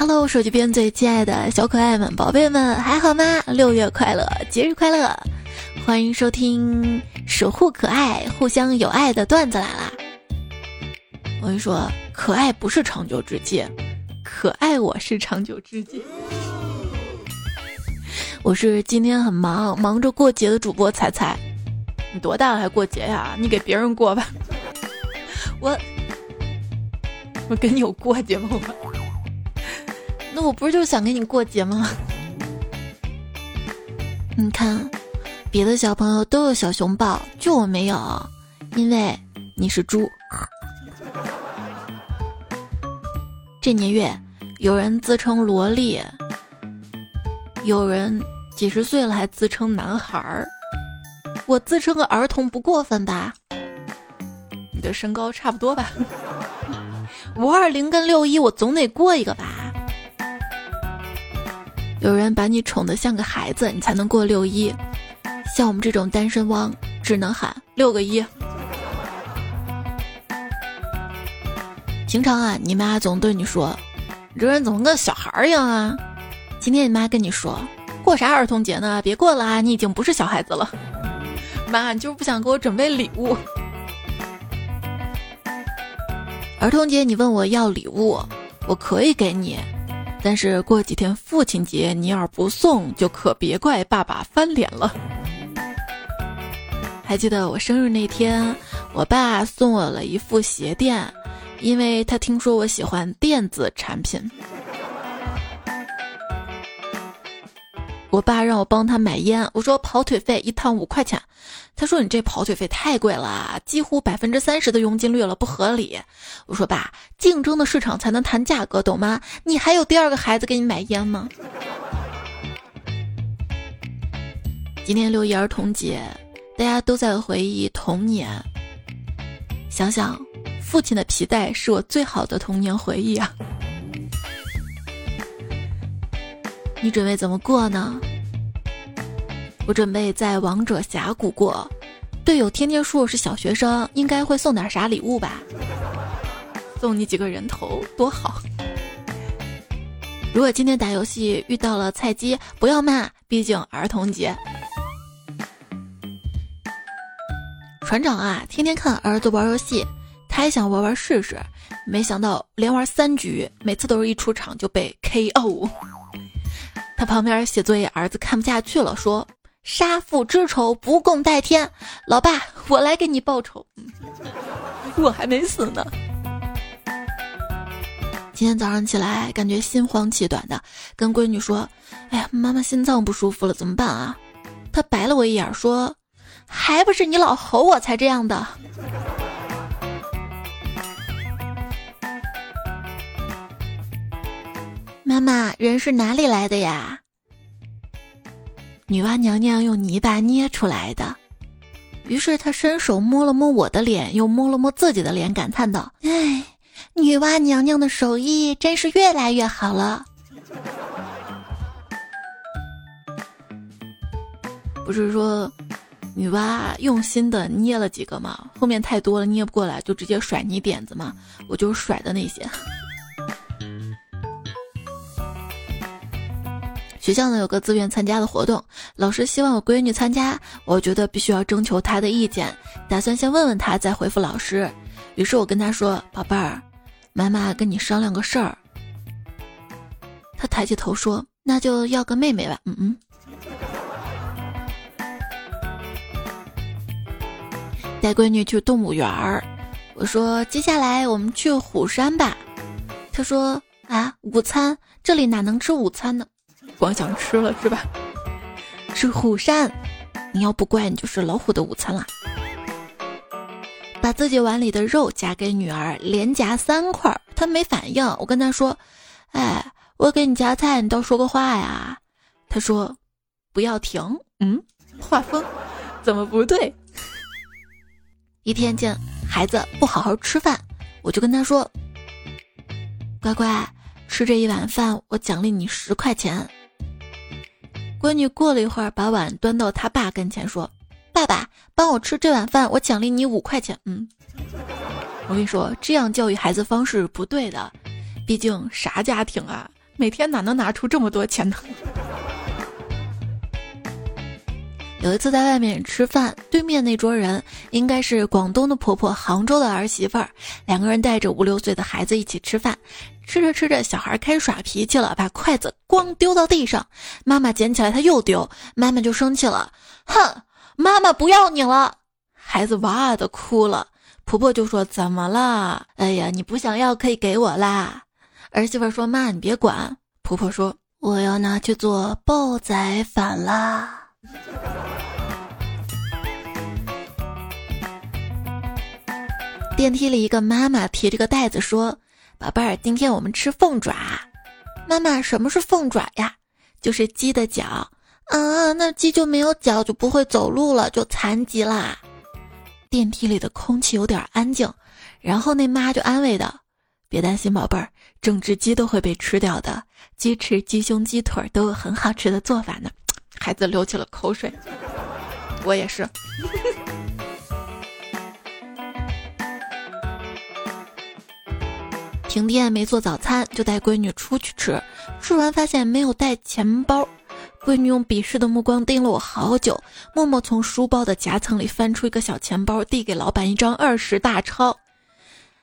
Hello，手机边最亲爱的小可爱们、宝贝们，还好吗？六月快乐，节日快乐！欢迎收听守护可爱、互相有爱的段子来啦！我跟你说，可爱不是长久之计，可爱我是长久之计。我是今天很忙，忙着过节的主播彩彩。你多大了还过节呀？你给别人过吧。我我跟你有过节吗？那我不是就是想跟你过节吗？你看，别的小朋友都有小熊抱，就我没有，因为你是猪。这年月，有人自称萝莉，有人几十岁了还自称男孩儿，我自称个儿童不过分吧？你的身高差不多吧？五二零跟六一，我总得过一个吧？有人把你宠得像个孩子，你才能过六一。像我们这种单身汪，只能喊六个一。平常啊，你妈总对你说：“你这人怎么跟小孩一样啊？”今天你妈跟你说：“过啥儿童节呢？别过了啊，你已经不是小孩子了。”妈，你就是不想给我准备礼物。儿童节你问我要礼物，我可以给你。但是过几天父亲节，你要是不送，就可别怪爸爸翻脸了。还记得我生日那天，我爸送我了一副鞋垫，因为他听说我喜欢电子产品。我爸让我帮他买烟，我说跑腿费一趟五块钱。他说：“你这跑腿费太贵了，几乎百分之三十的佣金率了，不合理。”我说：“爸，竞争的市场才能谈价格，懂吗？你还有第二个孩子给你买烟吗？”今天六一儿童节，大家都在回忆童年。想想，父亲的皮带是我最好的童年回忆啊！你准备怎么过呢？我准备在王者峡谷过，队友天天说我是小学生，应该会送点啥礼物吧？送你几个人头多好！如果今天打游戏遇到了菜鸡，不要骂，毕竟儿童节。船长啊，天天看儿子玩游戏，他也想玩玩试试，没想到连玩三局，每次都是一出场就被 KO。他旁边写作业，儿子看不下去了，说。杀父之仇不共戴天，老爸，我来给你报仇。我还没死呢。今天早上起来，感觉心慌气短的，跟闺女说：“哎呀，妈妈心脏不舒服了，怎么办啊？”她白了我一眼，说：“还不是你老吼我才这样的。”妈妈，人是哪里来的呀？女娲娘娘用泥巴捏出来的，于是她伸手摸了摸我的脸，又摸了摸自己的脸，感叹道：“哎，女娲娘娘的手艺真是越来越好了。”不是说女娲用心的捏了几个吗？后面太多了捏不过来，就直接甩泥点子嘛。我就甩的那些。学校呢有个自愿参加的活动，老师希望我闺女参加，我觉得必须要征求她的意见，打算先问问她再回复老师。于是我跟她说：“宝贝儿，妈妈跟你商量个事儿。”她抬起头说：“那就要个妹妹吧。”嗯嗯。带闺女去动物园儿，我说：“接下来我们去虎山吧。”她说：“啊，午餐这里哪能吃午餐呢？”光想吃了是吧？是虎山，你要不乖，你就是老虎的午餐啦。把自己碗里的肉夹给女儿，连夹三块，她没反应。我跟她说：“哎，我给你夹菜，你倒说个话呀。”她说：“不要停。”嗯，画风怎么不对？一天见孩子不好好吃饭，我就跟他说：“乖乖，吃这一碗饭，我奖励你十块钱。”闺女过了一会儿，把碗端到他爸跟前，说：“爸爸，帮我吃这碗饭，我奖励你五块钱。”嗯，我跟你说，这样教育孩子方式不对的，毕竟啥家庭啊，每天哪能拿出这么多钱呢？有一次在外面吃饭，对面那桌人应该是广东的婆婆，杭州的儿媳妇儿，两个人带着五六岁的孩子一起吃饭，吃着吃着，小孩开始耍脾气了，把筷子咣丢到地上，妈妈捡起来他又丢，妈妈就生气了，哼，妈妈不要你了，孩子哇的哭了，婆婆就说怎么了？哎呀，你不想要可以给我啦。儿媳妇说妈你别管，婆婆说我要拿去做煲仔饭啦。电梯里，一个妈妈提着个袋子说：“宝贝儿，今天我们吃凤爪。”妈妈，什么是凤爪呀？就是鸡的脚啊，那鸡就没有脚，就不会走路了，就残疾啦。电梯里的空气有点安静，然后那妈就安慰道：“别担心，宝贝儿，整只鸡都会被吃掉的，鸡翅、鸡胸、鸡腿都有很好吃的做法呢。”孩子流起了口水，我也是。停电没做早餐，就带闺女出去吃。吃完发现没有带钱包，闺女用鄙视的目光盯了我好久，默默从书包的夹层里翻出一个小钱包，递给老板一张二十大钞。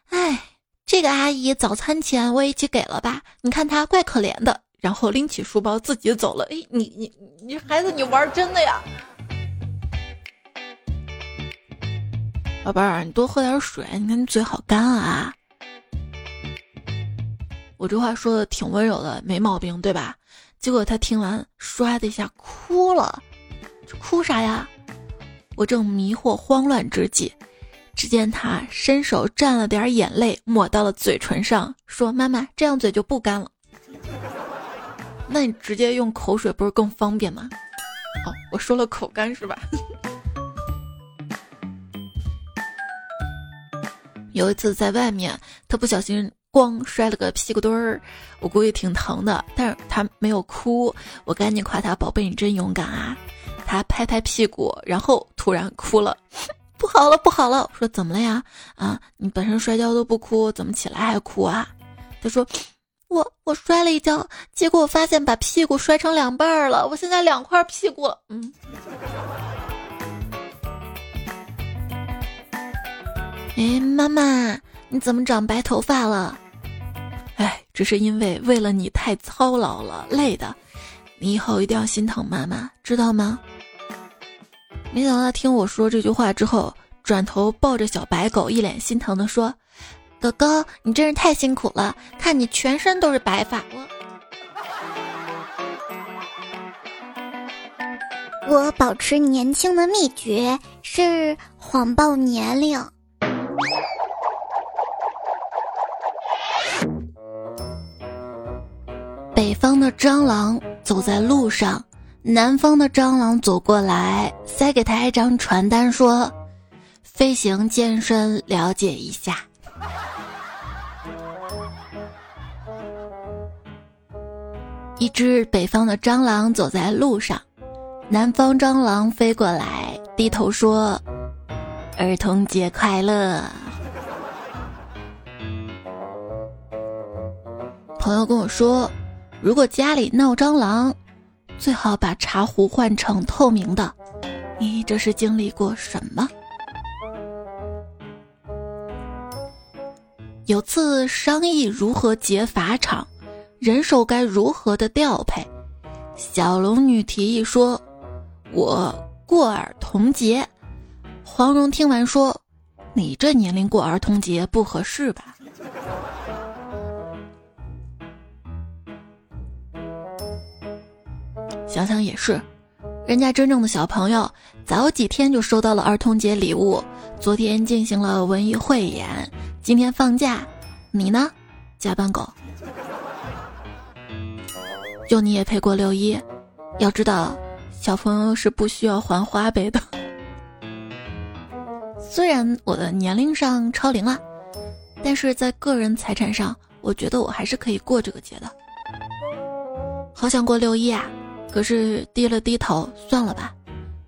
哎，这个阿姨早餐钱我也一起给了吧？你看她怪可怜的。然后拎起书包自己走了。哎，你你你孩子，你玩真的呀？宝贝儿，你多喝点水。你看你嘴好干啊。我这话说的挺温柔的，没毛病，对吧？结果他听完，唰的一下哭了。这哭啥呀？我正迷惑慌乱之际，只见他伸手蘸了点眼泪，抹到了嘴唇上，说：“妈妈，这样嘴就不干了。”那你直接用口水不是更方便吗？哦，我说了口干是吧？有一次在外面，他不小心咣摔了个屁股墩儿，我估计挺疼的，但是他没有哭，我赶紧夸他宝贝你真勇敢啊！他拍拍屁股，然后突然哭了，不好了不好了！我说怎么了呀？啊，你本身摔跤都不哭，怎么起来还哭啊？他说。我我摔了一跤，结果我发现把屁股摔成两半了，我现在两块屁股。嗯。哎，妈妈，你怎么长白头发了？哎，只是因为为了你太操劳了，累的。你以后一定要心疼妈妈，知道吗？没想到他听我说这句话之后，转头抱着小白狗，一脸心疼的说。哥哥，你真是太辛苦了，看你全身都是白发。我我保持年轻的秘诀是谎报年龄。北方的蟑螂走在路上，南方的蟑螂走过来，塞给他一张传单，说：“飞行健身了解一下。”一只北方的蟑螂走在路上，南方蟑螂飞过来，低头说：“儿童节快乐。”朋友跟我说，如果家里闹蟑螂，最好把茶壶换成透明的。你这是经历过什么？有次商议如何劫法场。人手该如何的调配？小龙女提议说：“我过儿童节。”黄蓉听完说：“你这年龄过儿童节不合适吧？”想想也是，人家真正的小朋友早几天就收到了儿童节礼物，昨天进行了文艺汇演，今天放假，你呢？加班狗。就你也配过六一？要知道，小朋友是不需要还花呗的。虽然我的年龄上超龄了，但是在个人财产上，我觉得我还是可以过这个节的。好想过六一啊，可是低了低头，算了吧。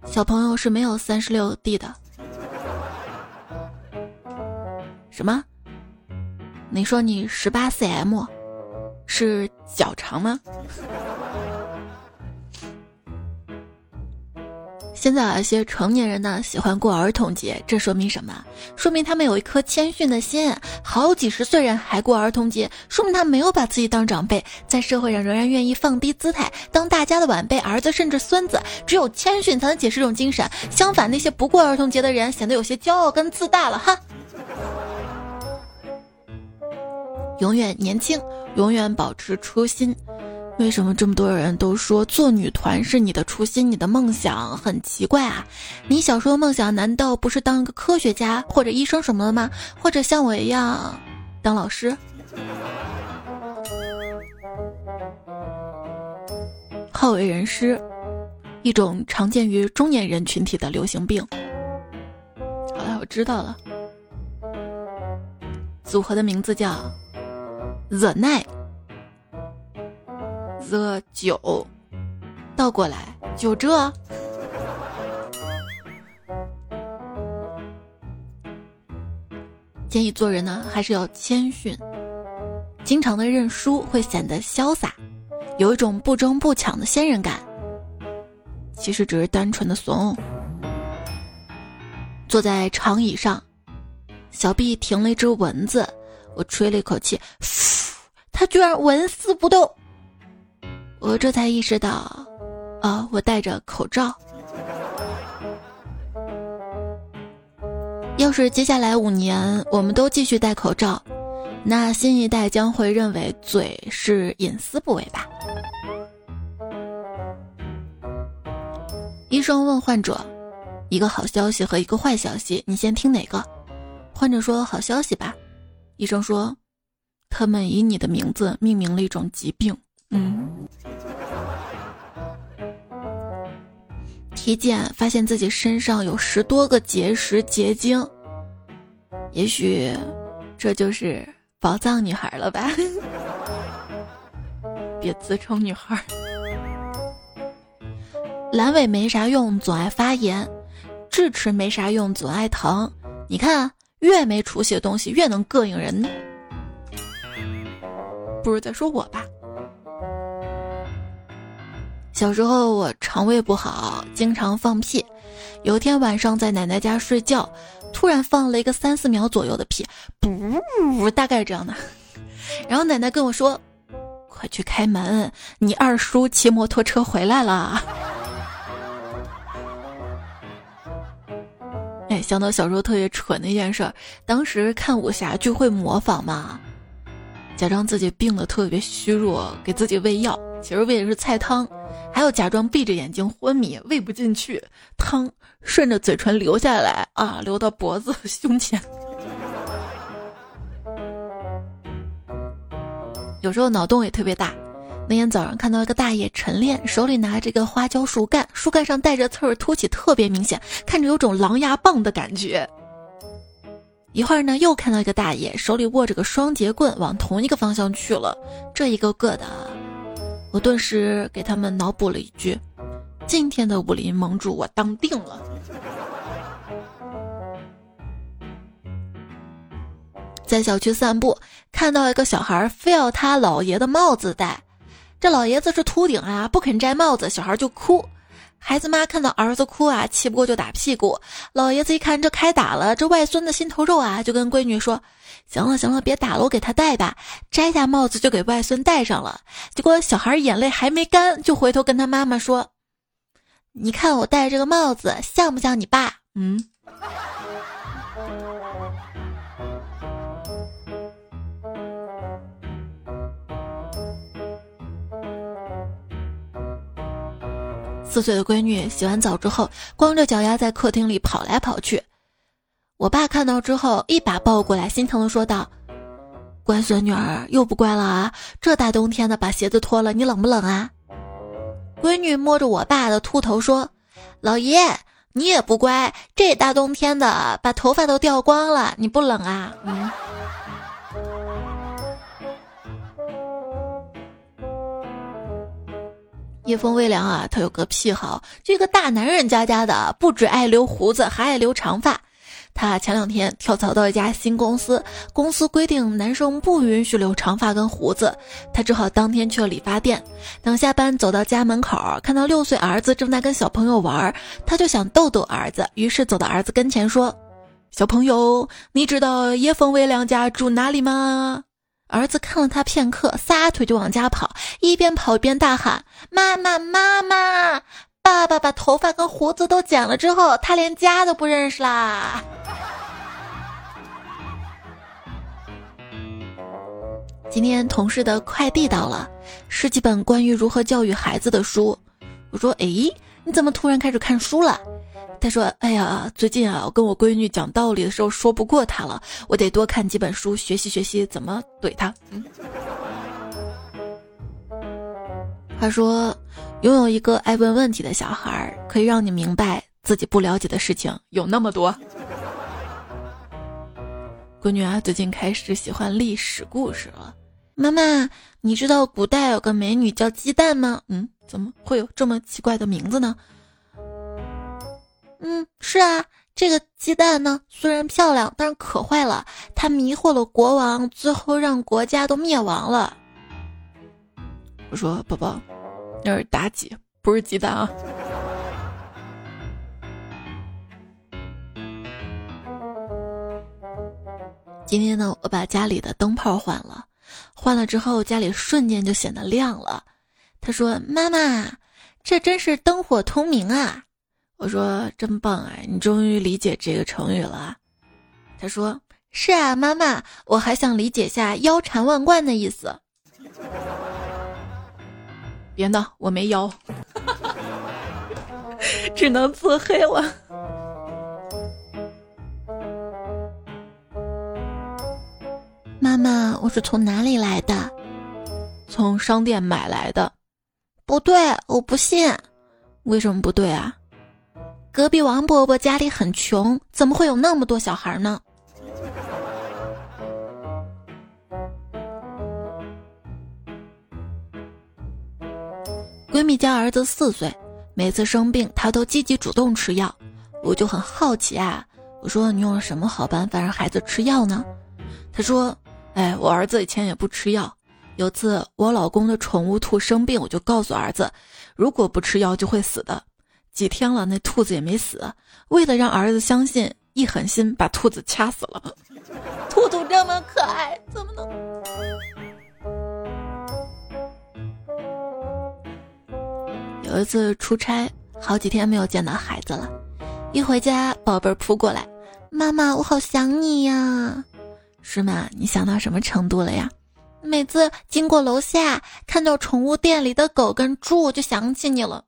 小朋友是没有三十六 D 的。什么？你说你十八 cm？是脚长吗？现在有一些成年人呢喜欢过儿童节，这说明什么？说明他们有一颗谦逊的心。好几十岁人还过儿童节，说明他没有把自己当长辈，在社会上仍然愿意放低姿态，当大家的晚辈、儿子甚至孙子。只有谦逊才能解释这种精神。相反，那些不过儿童节的人显得有些骄傲跟自大了，哈。永远年轻，永远保持初心。为什么这么多人都说做女团是你的初心、你的梦想？很奇怪啊！你小时候梦想难道不是当一个科学家或者医生什么的吗？或者像我一样当老师？好为人师，一种常见于中年人群体的流行病。好了，我知道了。组合的名字叫 The Night。the 酒倒过来就这。建议做人呢，还是要谦逊。经常的认输会显得潇洒，有一种不争不抢的仙人感。其实只是单纯的怂。坐在长椅上，小臂停了一只蚊子，我吹了一口气，它居然纹丝不动。我这才意识到，啊，我戴着口罩。要是接下来五年我们都继续戴口罩，那新一代将会认为嘴是隐私部位吧？医生问患者：“一个好消息和一个坏消息，你先听哪个？”患者说：“好消息吧。”医生说：“他们以你的名字命名了一种疾病。”嗯。体检发现自己身上有十多个结石结晶，也许这就是宝藏女孩了吧？别自称女孩。阑尾没啥用，总爱发炎；智齿没啥用，总爱疼。你看，越没出息的东西越能膈应人。不是在说我吧？小时候我肠胃不好，经常放屁。有一天晚上在奶奶家睡觉，突然放了一个三四秒左右的屁，不，大概这样的。然后奶奶跟我说：“快去开门，你二叔骑摩托车回来了。”想到小时候特别蠢的一件事，当时看武侠剧会模仿嘛，假装自己病得特别虚弱，给自己喂药，其实喂的是菜汤。还要假装闭着眼睛昏迷，喂不进去，汤顺着嘴唇流下来啊，流到脖子、胸前。有时候脑洞也特别大。那天早上看到一个大爷晨练，手里拿着个花椒树干，树干上带着刺儿，凸起特别明显，看着有种狼牙棒的感觉。一会儿呢，又看到一个大爷手里握着个双节棍，往同一个方向去了。这一个个的。我顿时给他们脑补了一句：“今天的武林盟主我当定了。”在小区散步，看到一个小孩非要他姥爷的帽子戴，这老爷子是秃顶啊，不肯摘帽子，小孩就哭。孩子妈看到儿子哭啊，气不过就打屁股。老爷子一看这开打了，这外孙的心头肉啊，就跟闺女说：“行了行了，别打了，我给他戴吧。”摘下帽子就给外孙戴上了。结果小孩眼泪还没干，就回头跟他妈妈说：“你看我戴这个帽子像不像你爸？”嗯。四岁的闺女洗完澡之后，光着脚丫在客厅里跑来跑去。我爸看到之后，一把抱过来，心疼的说道：“乖孙女儿又不乖了啊！这大冬天的把鞋子脱了，你冷不冷啊？”闺女摸着我爸的秃头说：“老爷，你也不乖，这大冬天的把头发都掉光了，你不冷啊？”嗯。叶风微凉啊，他有个癖好，这个大男人家家的不只爱留胡子，还爱留长发。他前两天跳槽到一家新公司，公司规定男生不允许留长发跟胡子，他只好当天去了理发店。等下班走到家门口，看到六岁儿子正在跟小朋友玩，他就想逗逗儿子，于是走到儿子跟前说：“小朋友，你知道叶风微凉家住哪里吗？”儿子看了他片刻，撒腿就往家跑，一边跑一边大喊：“妈妈，妈妈！”爸爸把头发跟胡子都剪了之后，他连家都不认识啦。今天同事的快递到了，是几本关于如何教育孩子的书。我说：“哎，你怎么突然开始看书了？”他说：“哎呀，最近啊，我跟我闺女讲道理的时候说不过她了，我得多看几本书，学习学习怎么怼她。”嗯。他说。拥有一个爱问问题的小孩，可以让你明白自己不了解的事情有那么多。闺女啊，最近开始喜欢历史故事了。妈妈，你知道古代有个美女叫鸡蛋吗？嗯，怎么会有这么奇怪的名字呢？嗯，是啊，这个鸡蛋呢，虽然漂亮，但是可坏了，它迷惑了国王，最后让国家都灭亡了。我说，宝宝。那是妲己，不是鸡蛋啊！今天呢，我把家里的灯泡换了，换了之后家里瞬间就显得亮了。他说：“妈妈，这真是灯火通明啊！”我说：“真棒啊，你终于理解这个成语了。”他说：“是啊，妈妈，我还想理解下腰缠万贯的意思。”别闹，我没腰，只能自黑了。妈妈，我是从哪里来的？从商店买来的。不对，我不信。为什么不对啊？隔壁王伯伯家里很穷，怎么会有那么多小孩呢？闺蜜家儿子四岁，每次生病她都积极主动吃药，我就很好奇啊。我说你用了什么好办法让孩子吃药呢？她说：“哎，我儿子以前也不吃药。有次我老公的宠物兔生病，我就告诉儿子，如果不吃药就会死的。几天了，那兔子也没死。为了让儿子相信，一狠心把兔子掐死了。兔兔这么可爱，怎么能？”有一次出差，好几天没有见到孩子了，一回家，宝贝儿扑过来，妈妈，我好想你呀，是吗？你想到什么程度了呀？每次经过楼下，看到宠物店里的狗跟猪，就想起你了。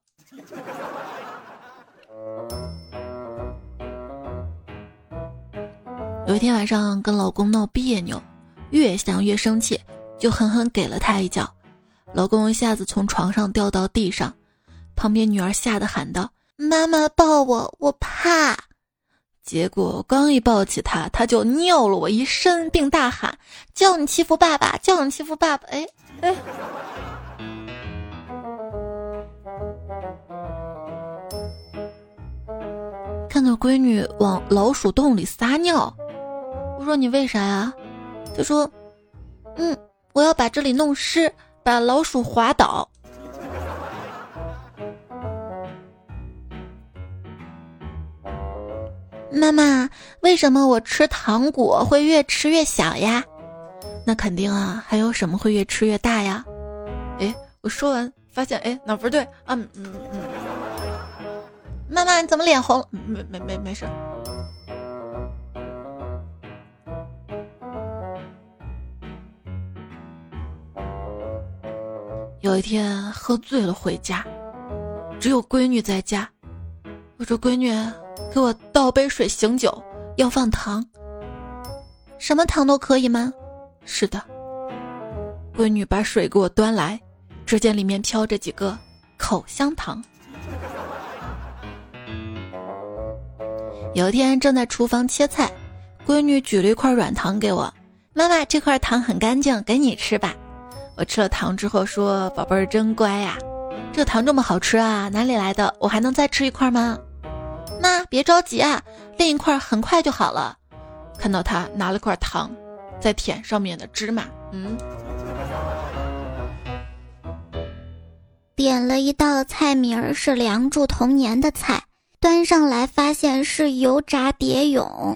有一天晚上跟老公闹别扭，越想越生气，就狠狠给了他一脚，老公一下子从床上掉到地上。旁边女儿吓得喊道：“妈妈抱我，我怕。”结果刚一抱起他，他就尿了我一身，并大喊：“叫你欺负爸爸，叫你欺负爸爸！”哎哎，看到闺女往老鼠洞里撒尿，我说：“你为啥呀？”他说：“嗯，我要把这里弄湿，把老鼠滑倒。”妈妈，为什么我吃糖果会越吃越小呀？那肯定啊，还有什么会越吃越大呀？哎，我说完发现，哎，哪不对啊？嗯嗯嗯。妈妈，你怎么脸红？没没没没事。有一天喝醉了回家，只有闺女在家。我说：“闺女。”给我倒杯水醒酒，要放糖。什么糖都可以吗？是的。闺女把水给我端来，只见里面飘着几个口香糖。有一天正在厨房切菜，闺女举了一块软糖给我，妈妈这块糖很干净，给你吃吧。我吃了糖之后说：“宝贝儿真乖呀，这糖这么好吃啊，哪里来的？我还能再吃一块吗？”妈，别着急啊，另一块很快就好了。看到他拿了块糖，在舔上面的芝麻。嗯。点了一道菜名儿是《梁祝童年》的菜，端上来发现是油炸蝶蛹。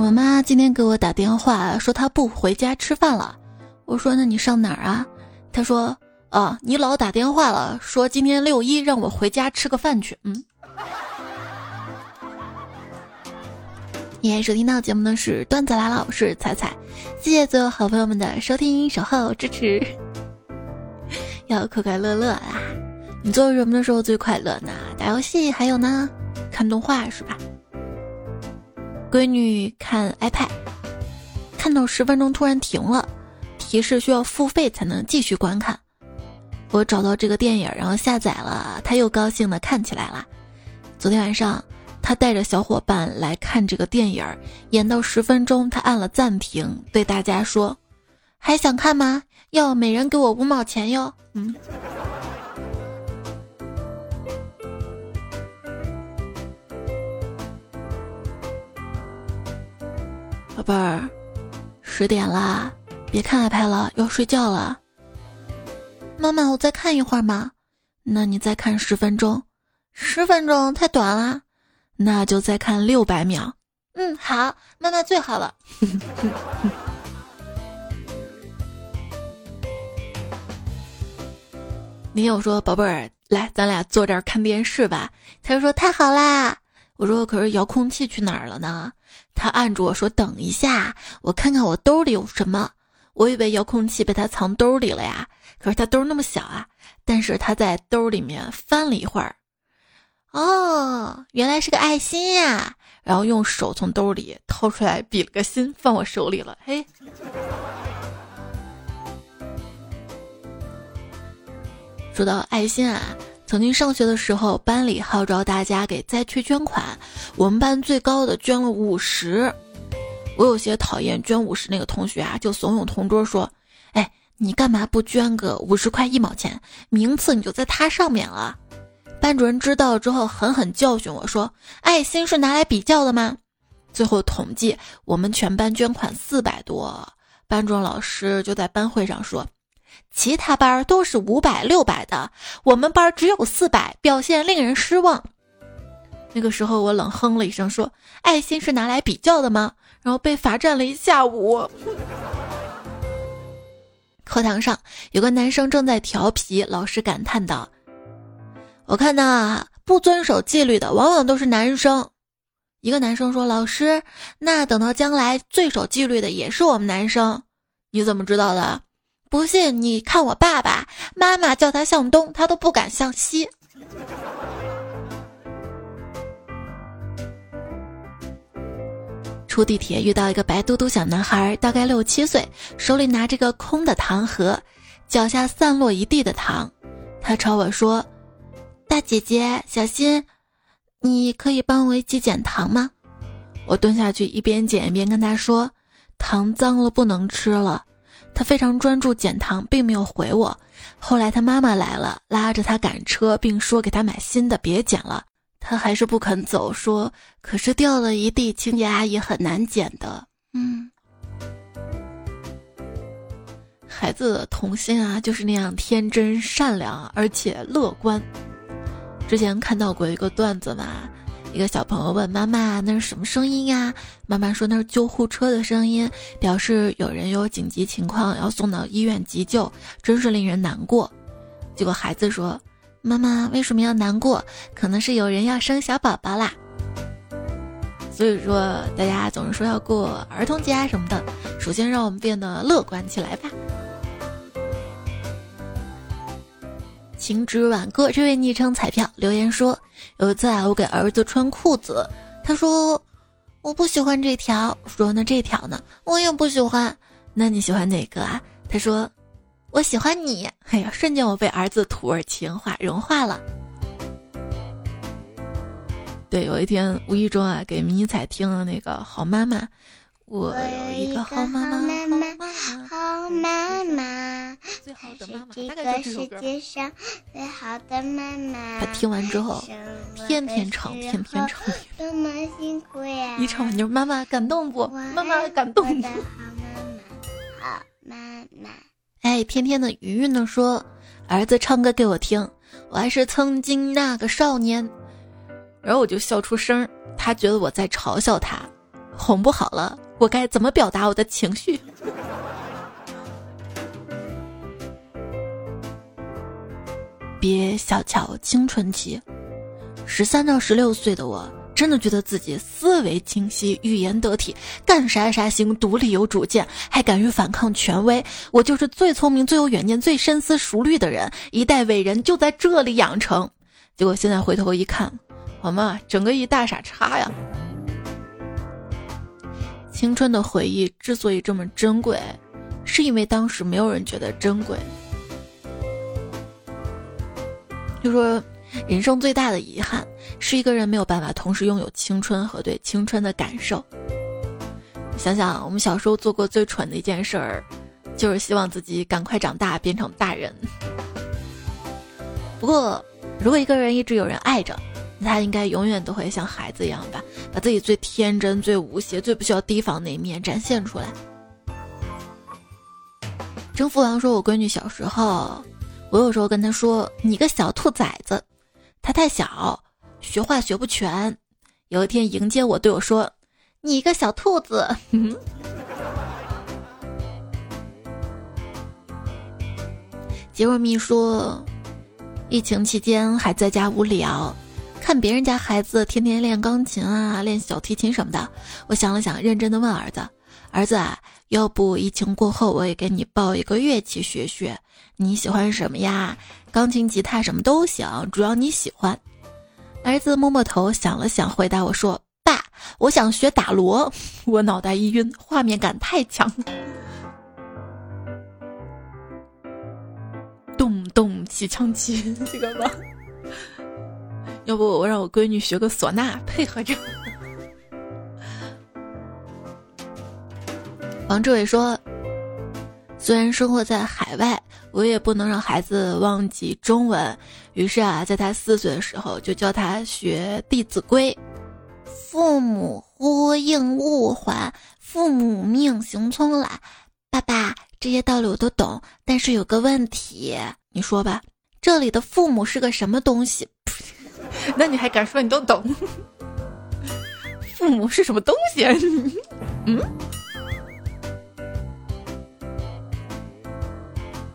我妈今天给我打电话说她不回家吃饭了，我说那你上哪儿啊？她说啊，你老打电话了，说今天六一让我回家吃个饭去。嗯。今天收听到节目的是段子来了，我是彩彩，谢谢所有好朋友们的收听、守候、支持，要快快乐乐啦！你做什么的时候最快乐呢？打游戏，还有呢，看动画是吧？闺女看 iPad，看到十分钟突然停了，提示需要付费才能继续观看。我找到这个电影，然后下载了，她又高兴的看起来了。昨天晚上，她带着小伙伴来看这个电影，演到十分钟，她按了暂停，对大家说：“还想看吗？要每人给我五毛钱哟。”嗯。宝贝儿，十点啦，别看 iPad 了，要睡觉了。妈妈，我再看一会儿吗？那你再看十分钟，十分钟太短了，那就再看六百秒。嗯，好，妈妈最好了。你有说宝贝儿，来，咱俩坐这儿看电视吧。他就说太好啦。我说可是遥控器去哪儿了呢？他按住我说：“等一下，我看看我兜里有什么。”我以为遥控器被他藏兜里了呀，可是他兜那么小啊。但是他在兜里面翻了一会儿，哦，原来是个爱心呀！然后用手从兜里掏出来，比了个心，放我手里了。嘿，说到爱心啊。曾经上学的时候，班里号召大家给灾区捐款，我们班最高的捐了五十。我有些讨厌捐五十那个同学啊，就怂恿同桌说：“哎，你干嘛不捐个五十块一毛钱，名次你就在他上面了。”班主任知道之后狠狠教训我说：“爱心是拿来比较的吗？”最后统计，我们全班捐款四百多，班主任老师就在班会上说。其他班都是五百、六百的，我们班只有四百，表现令人失望。那个时候我冷哼了一声，说：“爱心是拿来比较的吗？”然后被罚站了一下午。课堂上有个男生正在调皮，老师感叹道：“我看到不遵守纪律的往往都是男生。”一个男生说：“老师，那等到将来最守纪律的也是我们男生，你怎么知道的？”不信你看我爸爸妈妈叫他向东，他都不敢向西。出地铁遇到一个白嘟嘟小男孩，大概六七岁，手里拿着个空的糖盒，脚下散落一地的糖。他朝我说：“大姐姐，小心，你可以帮我一起捡糖吗？”我蹲下去一边捡一边跟他说：“糖脏了，不能吃了。”他非常专注捡糖，并没有回我。后来他妈妈来了，拉着他赶车，并说给他买新的，别捡了。他还是不肯走，说：“可是掉了一地，清洁阿姨很难捡的。”嗯，孩子的童心啊，就是那样天真、善良，而且乐观。之前看到过一个段子嘛。一个小朋友问妈妈：“那是什么声音呀？”妈妈说：“那是救护车的声音，表示有人有紧急情况要送到医院急救，真是令人难过。”结果孩子说：“妈妈为什么要难过？可能是有人要生小宝宝啦。”所以说，大家总是说要过儿童节啊什么的，首先让我们变得乐观起来吧。晴之晚歌这位昵称彩票留言说：“有一次啊，我给儿子穿裤子，他说我不喜欢这条。说那这条呢？我也不喜欢。那你喜欢哪个啊？他说我喜欢你。哎呀，瞬间我被儿子土味情话融化了。对，有一天无意中啊，给迷彩听了那个好妈妈。”我有一个好妈妈，好妈妈，好妈妈，最好的妈妈，这个世。界上最好的妈妈。他听完之后，天天唱，天天唱，多么辛苦呀！一唱完就是妈妈感动不？妈妈感动不？好妈妈，好妈妈。哎，天天的云云呢说，儿子唱歌给我听，我还是曾经那个少年。然后我就笑出声儿，他觉得我在嘲笑他，哄不好了，我该怎么表达我的情绪？别小瞧青春期，十三到十六岁的我，真的觉得自己思维清晰，语言得体，干啥啥行，独立有主见，还敢于反抗权威。我就是最聪明、最有远见、最深思熟虑的人，一代伟人就在这里养成。结果现在回头一看，我妈整个一大傻叉呀！青春的回忆之所以这么珍贵，是因为当时没有人觉得珍贵。就说人生最大的遗憾，是一个人没有办法同时拥有青春和对青春的感受。想想我们小时候做过最蠢的一件事儿，就是希望自己赶快长大变成大人。不过，如果一个人一直有人爱着，他应该永远都会像孩子一样吧，把自己最天真、最无邪、最不需要提防那一面展现出来。征服王说：“我闺女小时候。”我有时候跟她说：“你个小兔崽子，她太小，学话学不全。”有一天迎接我，对我说：“你一个小兔子。”杰若蜜说：“疫情期间还在家无聊，看别人家孩子天天练钢琴啊，练小提琴什么的。我想了想，认真的问儿子：‘儿子啊，要不疫情过后我也给你报一个乐器学学？’”你喜欢什么呀？钢琴、吉他什么都行，主要你喜欢。儿子摸摸头，想了想，回答我说：“爸，我想学打锣。”我脑袋一晕，画面感太强。咚咚起枪起，这个吧。要不我让我闺女学个唢呐，配合着。王志伟说：“虽然生活在海外。”我也不能让孩子忘记中文，于是啊，在他四岁的时候就教他学《弟子规》：“父母呼应勿缓，父母命行匆懒。”爸爸，这些道理我都懂，但是有个问题，你说吧。这里的父母是个什么东西？那你还敢说你都懂？父母是什么东西？嗯？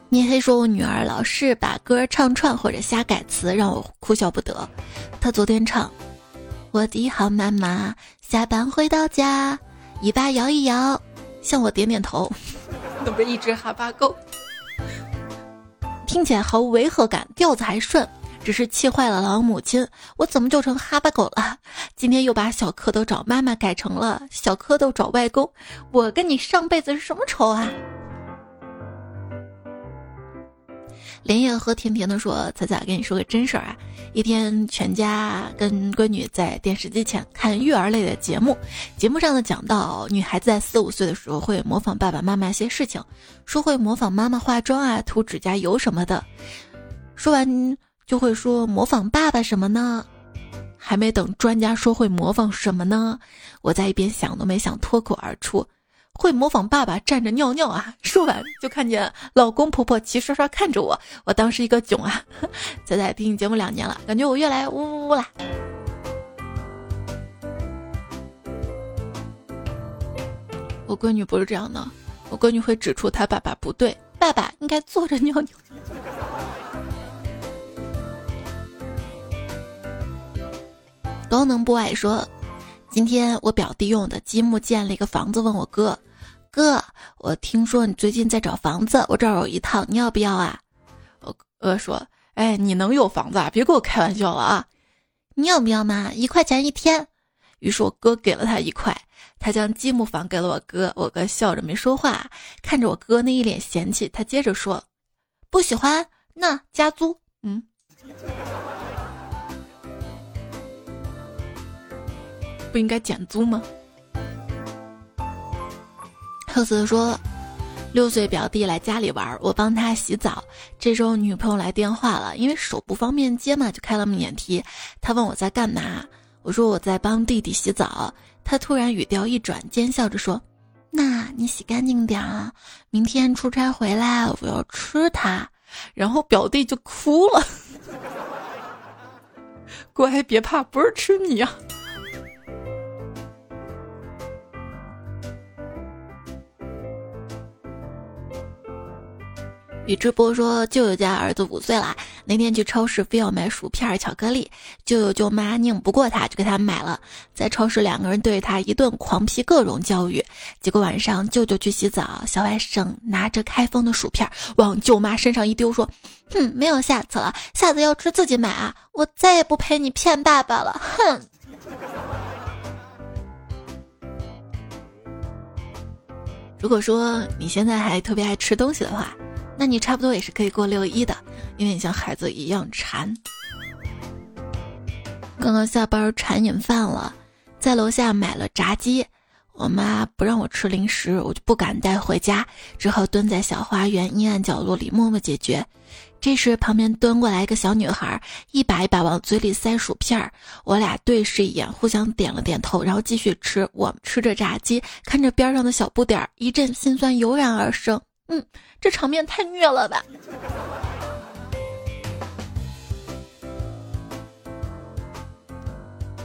聂黑说：“我女儿老是把歌唱串或者瞎改词，让我哭笑不得。她昨天唱：‘我的好妈妈，下班回到家，尾巴摇一摇，向我点点头。’那不是一只哈巴狗？听起来毫无违和感，调子还顺，只是气坏了老母亲。我怎么就成哈巴狗了？今天又把小蝌蚪找妈妈改成了小蝌蚪找外公。我跟你上辈子是什么仇啊？”连夜和甜甜的说：“彩彩，跟你说个真事儿啊！一天，全家跟闺女在电视机前看育儿类的节目，节目上呢讲到，女孩子在四五岁的时候会模仿爸爸妈妈一些事情，说会模仿妈妈化妆啊、涂指甲油什么的。说完就会说模仿爸爸什么呢？还没等专家说会模仿什么呢，我在一边想都没想，脱口而出。”会模仿爸爸站着尿尿啊！说完就看见老公婆婆齐刷刷看着我，我当时一个囧啊！仔仔听你节目两年了，感觉我越来呜呜呜啦。我闺女不是这样的，我闺女会指出她爸爸不对，爸爸应该坐着尿尿。高能不爱说。今天我表弟用我的积木建了一个房子，问我哥：“哥，我听说你最近在找房子，我这儿有一套，你要不要啊？”我哥说：“哎，你能有房子啊？别跟我开玩笑了啊！你要不要嘛？一块钱一天。”于是我哥给了他一块，他将积木房给了我哥，我哥笑着没说话，看着我哥那一脸嫌弃，他接着说：“不喜欢，那加租。”嗯。不应该减租吗？赫子说：“六岁表弟来家里玩，我帮他洗澡。这时候女朋友来电话了，因为手不方便接嘛，就开了免提。他问我在干嘛，我说我在帮弟弟洗澡。他突然语调一转，奸笑着说：“那你洗干净点啊，明天出差回来我要吃它。”然后表弟就哭了。乖，别怕，不是吃你啊。宇智波说：“舅舅家儿子五岁了，那天去超市非要买薯片、巧克力，舅舅舅妈拧不过他，就给他买了。在超市两个人对他一顿狂批各种教育。结果晚上舅舅去洗澡，小外甥拿着开封的薯片往舅妈身上一丢，说：‘哼，没有下次了，下次要吃自己买啊！我再也不陪你骗爸爸了。’哼。如果说你现在还特别爱吃东西的话。”那你差不多也是可以过六一的，因为你像孩子一样馋。刚刚下班馋瘾犯了，在楼下买了炸鸡，我妈不让我吃零食，我就不敢带回家，只好蹲在小花园阴暗角落里默默解决。这时旁边蹲过来一个小女孩，一把一把往嘴里塞薯片儿，我俩对视一眼，互相点了点头，然后继续吃。我吃着炸鸡，看着边上的小不点儿，一阵心酸油然而生。嗯，这场面太虐了吧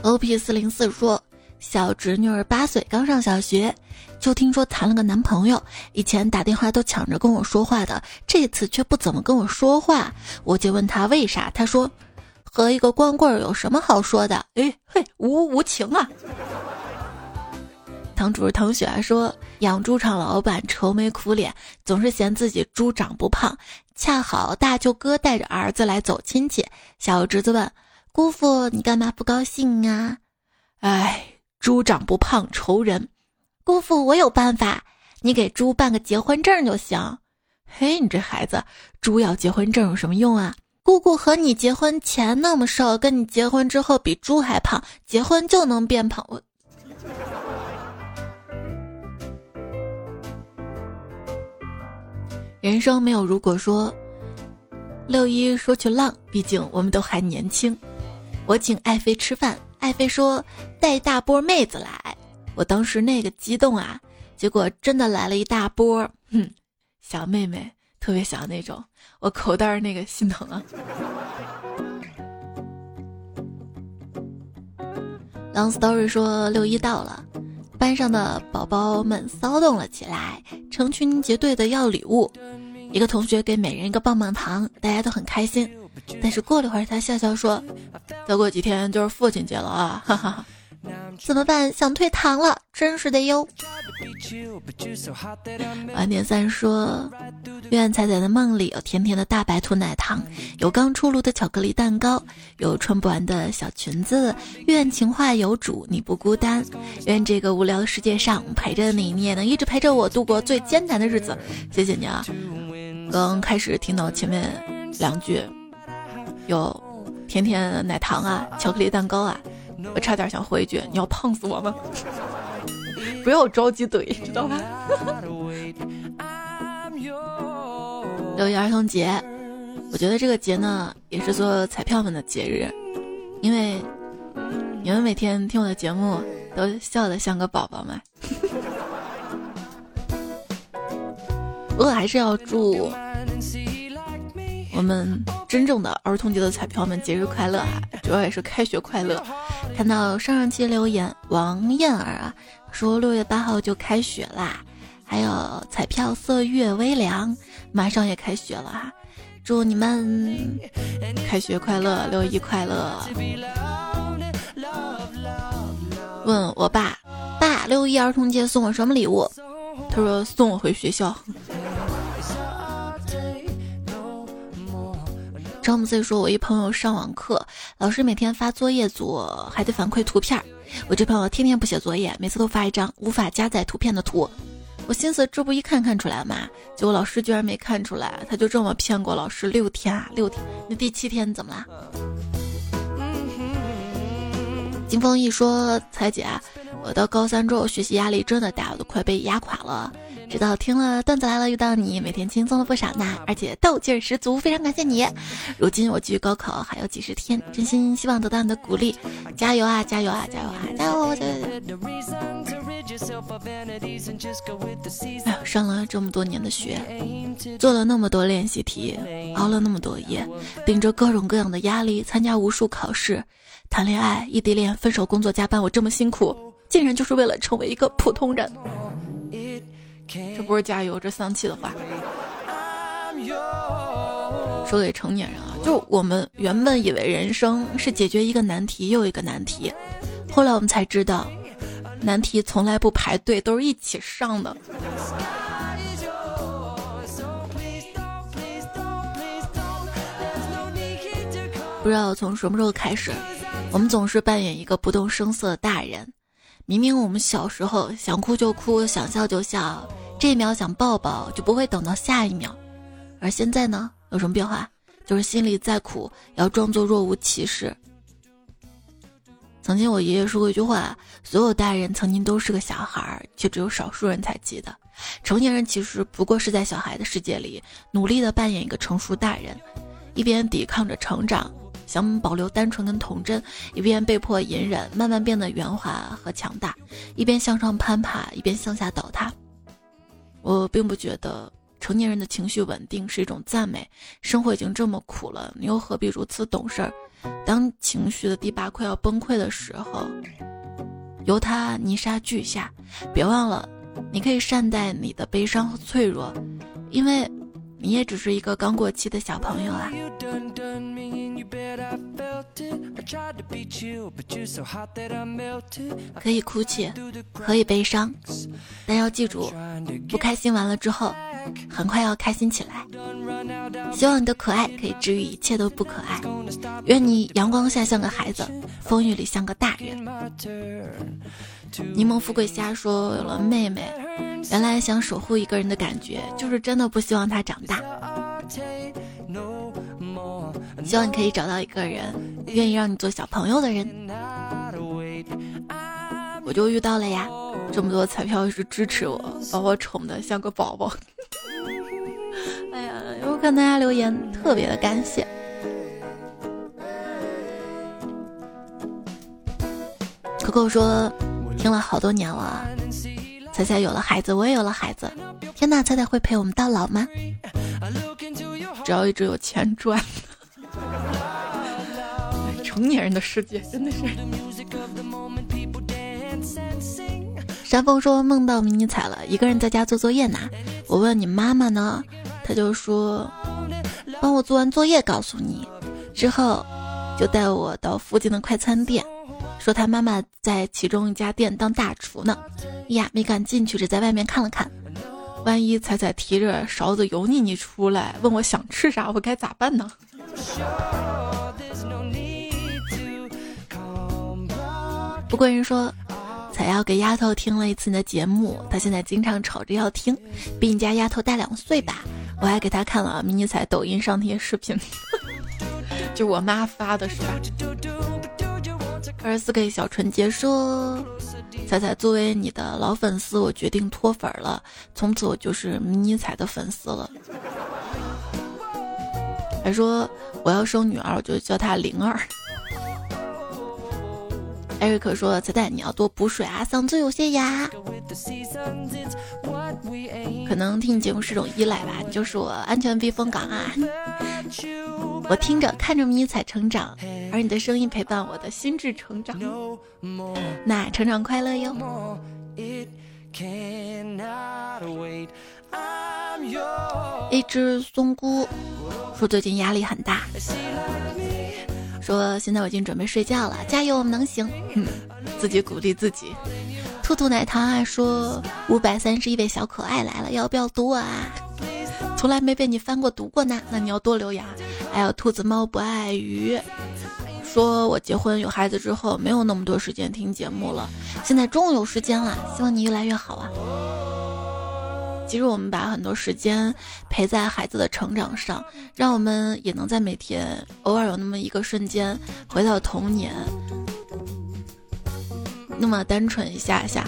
！O P 四零四说，小侄女儿八岁，刚上小学，就听说谈了个男朋友。以前打电话都抢着跟我说话的，这次却不怎么跟我说话。我就问他为啥，他说和一个光棍有什么好说的？哎嘿，无无情啊！堂主唐雪说：“养猪场老板愁眉苦脸，总是嫌自己猪长不胖。恰好大舅哥带着儿子来走亲戚，小侄子问姑父：‘你干嘛不高兴啊？’哎，猪长不胖愁人。姑父，我有办法，你给猪办个结婚证就行。嘿，你这孩子，猪要结婚证有什么用啊？姑姑和你结婚前那么瘦，跟你结婚之后比猪还胖，结婚就能变胖。我。”人生没有如果说，六一说去浪，毕竟我们都还年轻。我请爱妃吃饭，爱妃说带大波妹子来，我当时那个激动啊，结果真的来了一大波，哼，小妹妹特别小那种，我口袋那个心疼啊。Long story 说六一到了。班上的宝宝们骚动了起来，成群结队的要礼物。一个同学给每人一个棒棒糖，大家都很开心。但是过了一会儿，他笑笑说：“再过几天就是父亲节了啊！”哈哈。怎么办？想退堂了，真是的哟。晚点三说，愿彩彩的梦里有甜甜的大白兔奶糖，有刚出炉的巧克力蛋糕，有穿不完的小裙子。愿情话有主，你不孤单。愿这个无聊的世界上陪着你，你也能一直陪着我度过最艰难的日子。谢谢你啊！刚开始听到前面两句，有甜甜奶糖啊，巧克力蛋糕啊。我差点想回一句：“你要胖死我吗？”不要着急怼，知道吧？六一儿童节，我觉得这个节呢，也是做彩票们的节日，因为你们每天听我的节目都笑得像个宝宝嘛。不过还是要祝。我们真正的儿童节的彩票们节日快乐啊！主要也是开学快乐。看到上上期留言，王燕儿啊说六月八号就开学啦，还有彩票色月微凉，马上也开学了哈，祝你们开学快乐，六一快乐。问我爸，爸六一儿童节送我什么礼物？他说送我回学校。张木 C 说：“我一朋友上网课，老师每天发作业组，还得反馈图片。我这朋友天天不写作业，每次都发一张无法加载图片的图。我心思这不一看看出来吗？结果老师居然没看出来，他就这么骗过老师六天啊！六天，那第七天怎么啦？”金风一说：“彩姐，我到高三之后学习压力真的大，我都快被压垮了。知道听了段子来了遇到你，每天轻松了不少呢，而且斗劲儿十足，非常感谢你。如今我距高考还有几十天，真心希望得到你的鼓励，加油啊，加油啊，加油啊，加油！加油！哎呦，上了这么多年的学，做了那么多练习题，熬了那么多夜，顶着各种各样的压力参加无数考试，谈恋爱、异地恋、分手、工作、加班，我这么辛苦，竟然就是为了成为一个普通人。这不是加油，这丧气的话。说给成年人啊，就我们原本以为人生是解决一个难题又一个难题，后来我们才知道，难题从来不排队，都是一起上的。不知道从什么时候开始，我们总是扮演一个不动声色的大人。明明我们小时候想哭就哭，想笑就笑，这一秒想抱抱就不会等到下一秒，而现在呢，有什么变化？就是心里再苦，也要装作若无其事。曾经我爷爷说过一句话：所有大人曾经都是个小孩，却只有少数人才记得。成年人其实不过是在小孩的世界里努力的扮演一个成熟大人，一边抵抗着成长。想保留单纯跟童真，一边被迫隐忍，慢慢变得圆滑和强大；一边向上攀爬，一边向下倒塌。我并不觉得成年人的情绪稳定是一种赞美。生活已经这么苦了，你又何必如此懂事儿？当情绪的堤坝快要崩溃的时候，由它泥沙俱下。别忘了，你可以善待你的悲伤和脆弱，因为。你也只是一个刚过期的小朋友啊！可以哭泣，可以悲伤，但要记住，不开心完了之后，很快要开心起来。希望你的可爱可以治愈一切都不可爱。愿你阳光下像个孩子，风雨里像个大人。柠檬富贵虾说：“有了妹妹，原来想守护一个人的感觉，就是真的不希望她长大。希望你可以找到一个人，愿意让你做小朋友的人。我就遇到了呀，这么多彩票是支持我，把我宠的像个宝宝。哎呀，我看大家留言，特别的感谢。可可说。”听了好多年了，彩彩有了孩子，我也有了孩子。天呐，彩彩会陪我们到老吗？只要一直有钱赚。成年人的世界真的是。山峰说梦到迷你彩了，一个人在家做作业呢。我问你妈妈呢，他就说帮我做完作业告诉你，之后就带我到附近的快餐店。说他妈妈在其中一家店当大厨呢，呀，没敢进去，只在外面看了看。万一彩彩提着勺子油腻腻出来，问我想吃啥，我该咋办呢？不过人说，彩要给丫头听了一次你的节目，她现在经常吵着要听，比你家丫头大两岁吧？我还给她看了迷你彩抖音上那些视频，就我妈发的是吧？二十四 K 小纯洁说：“彩彩作为你的老粉丝，我决定脱粉了，从此我就是迷你彩的粉丝了。”还说我要生女儿，我就叫她灵儿。艾瑞克说：“彩彩你要多补水啊，嗓子有些哑。”可能听你节目是种依赖吧，你就是我安全避风港啊！我听着看着迷彩成长，而你的声音陪伴我的心智成长，那成长快乐哟！一只松菇说最近压力很大，说现在我已经准备睡觉了，加油，我们能行！自己鼓励自己。兔兔奶糖啊说五百三十一位小可爱来了，要不要读我啊？从来没被你翻过读过呢，那你要多留言。还有兔子猫不爱鱼，说我结婚有孩子之后没有那么多时间听节目了，现在终于有时间了，希望你越来越好啊。其实我们把很多时间陪在孩子的成长上让我们也能在每天偶尔有那么一个瞬间回到童年。那么单纯一下下。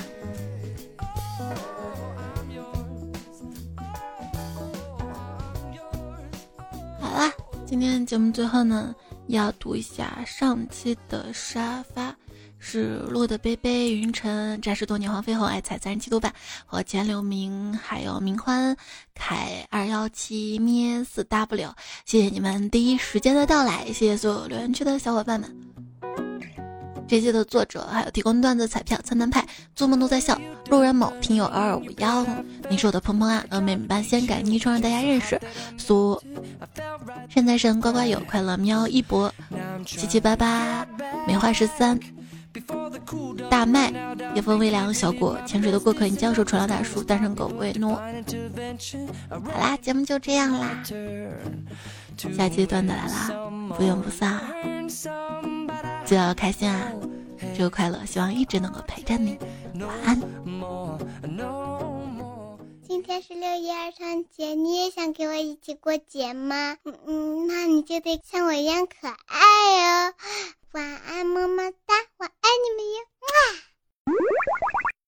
好啦今天节目最后呢要读一下上期的沙发。是落的杯杯云尘，战士多年黄飞鸿，爱踩三十七度半和钱柳明，还有明欢凯二幺七咩四 W，谢谢你们第一时间的到来，谢谢所有留言区的小伙伴们。这期的作者还有提供段子彩票餐单派，做梦都在笑，路人某听友二二五幺，你是我的鹏鹏啊，呃，美美班先改昵称让大家认识，苏善财神乖乖有快乐喵一博。七七八八梅花十三。大麦，夜风微凉，小果，潜水的过客，你江手，纯老大叔，单身狗，维诺。好啦，节目就这样啦，下期段子来啦，不见不散，记得要开心啊，这个快乐，希望一直能够陪着你，晚安。今天是六一儿童节，你也想跟我一起过节吗？嗯嗯，那你就得像我一样可爱哦。晚安，么么哒，我爱你们哟，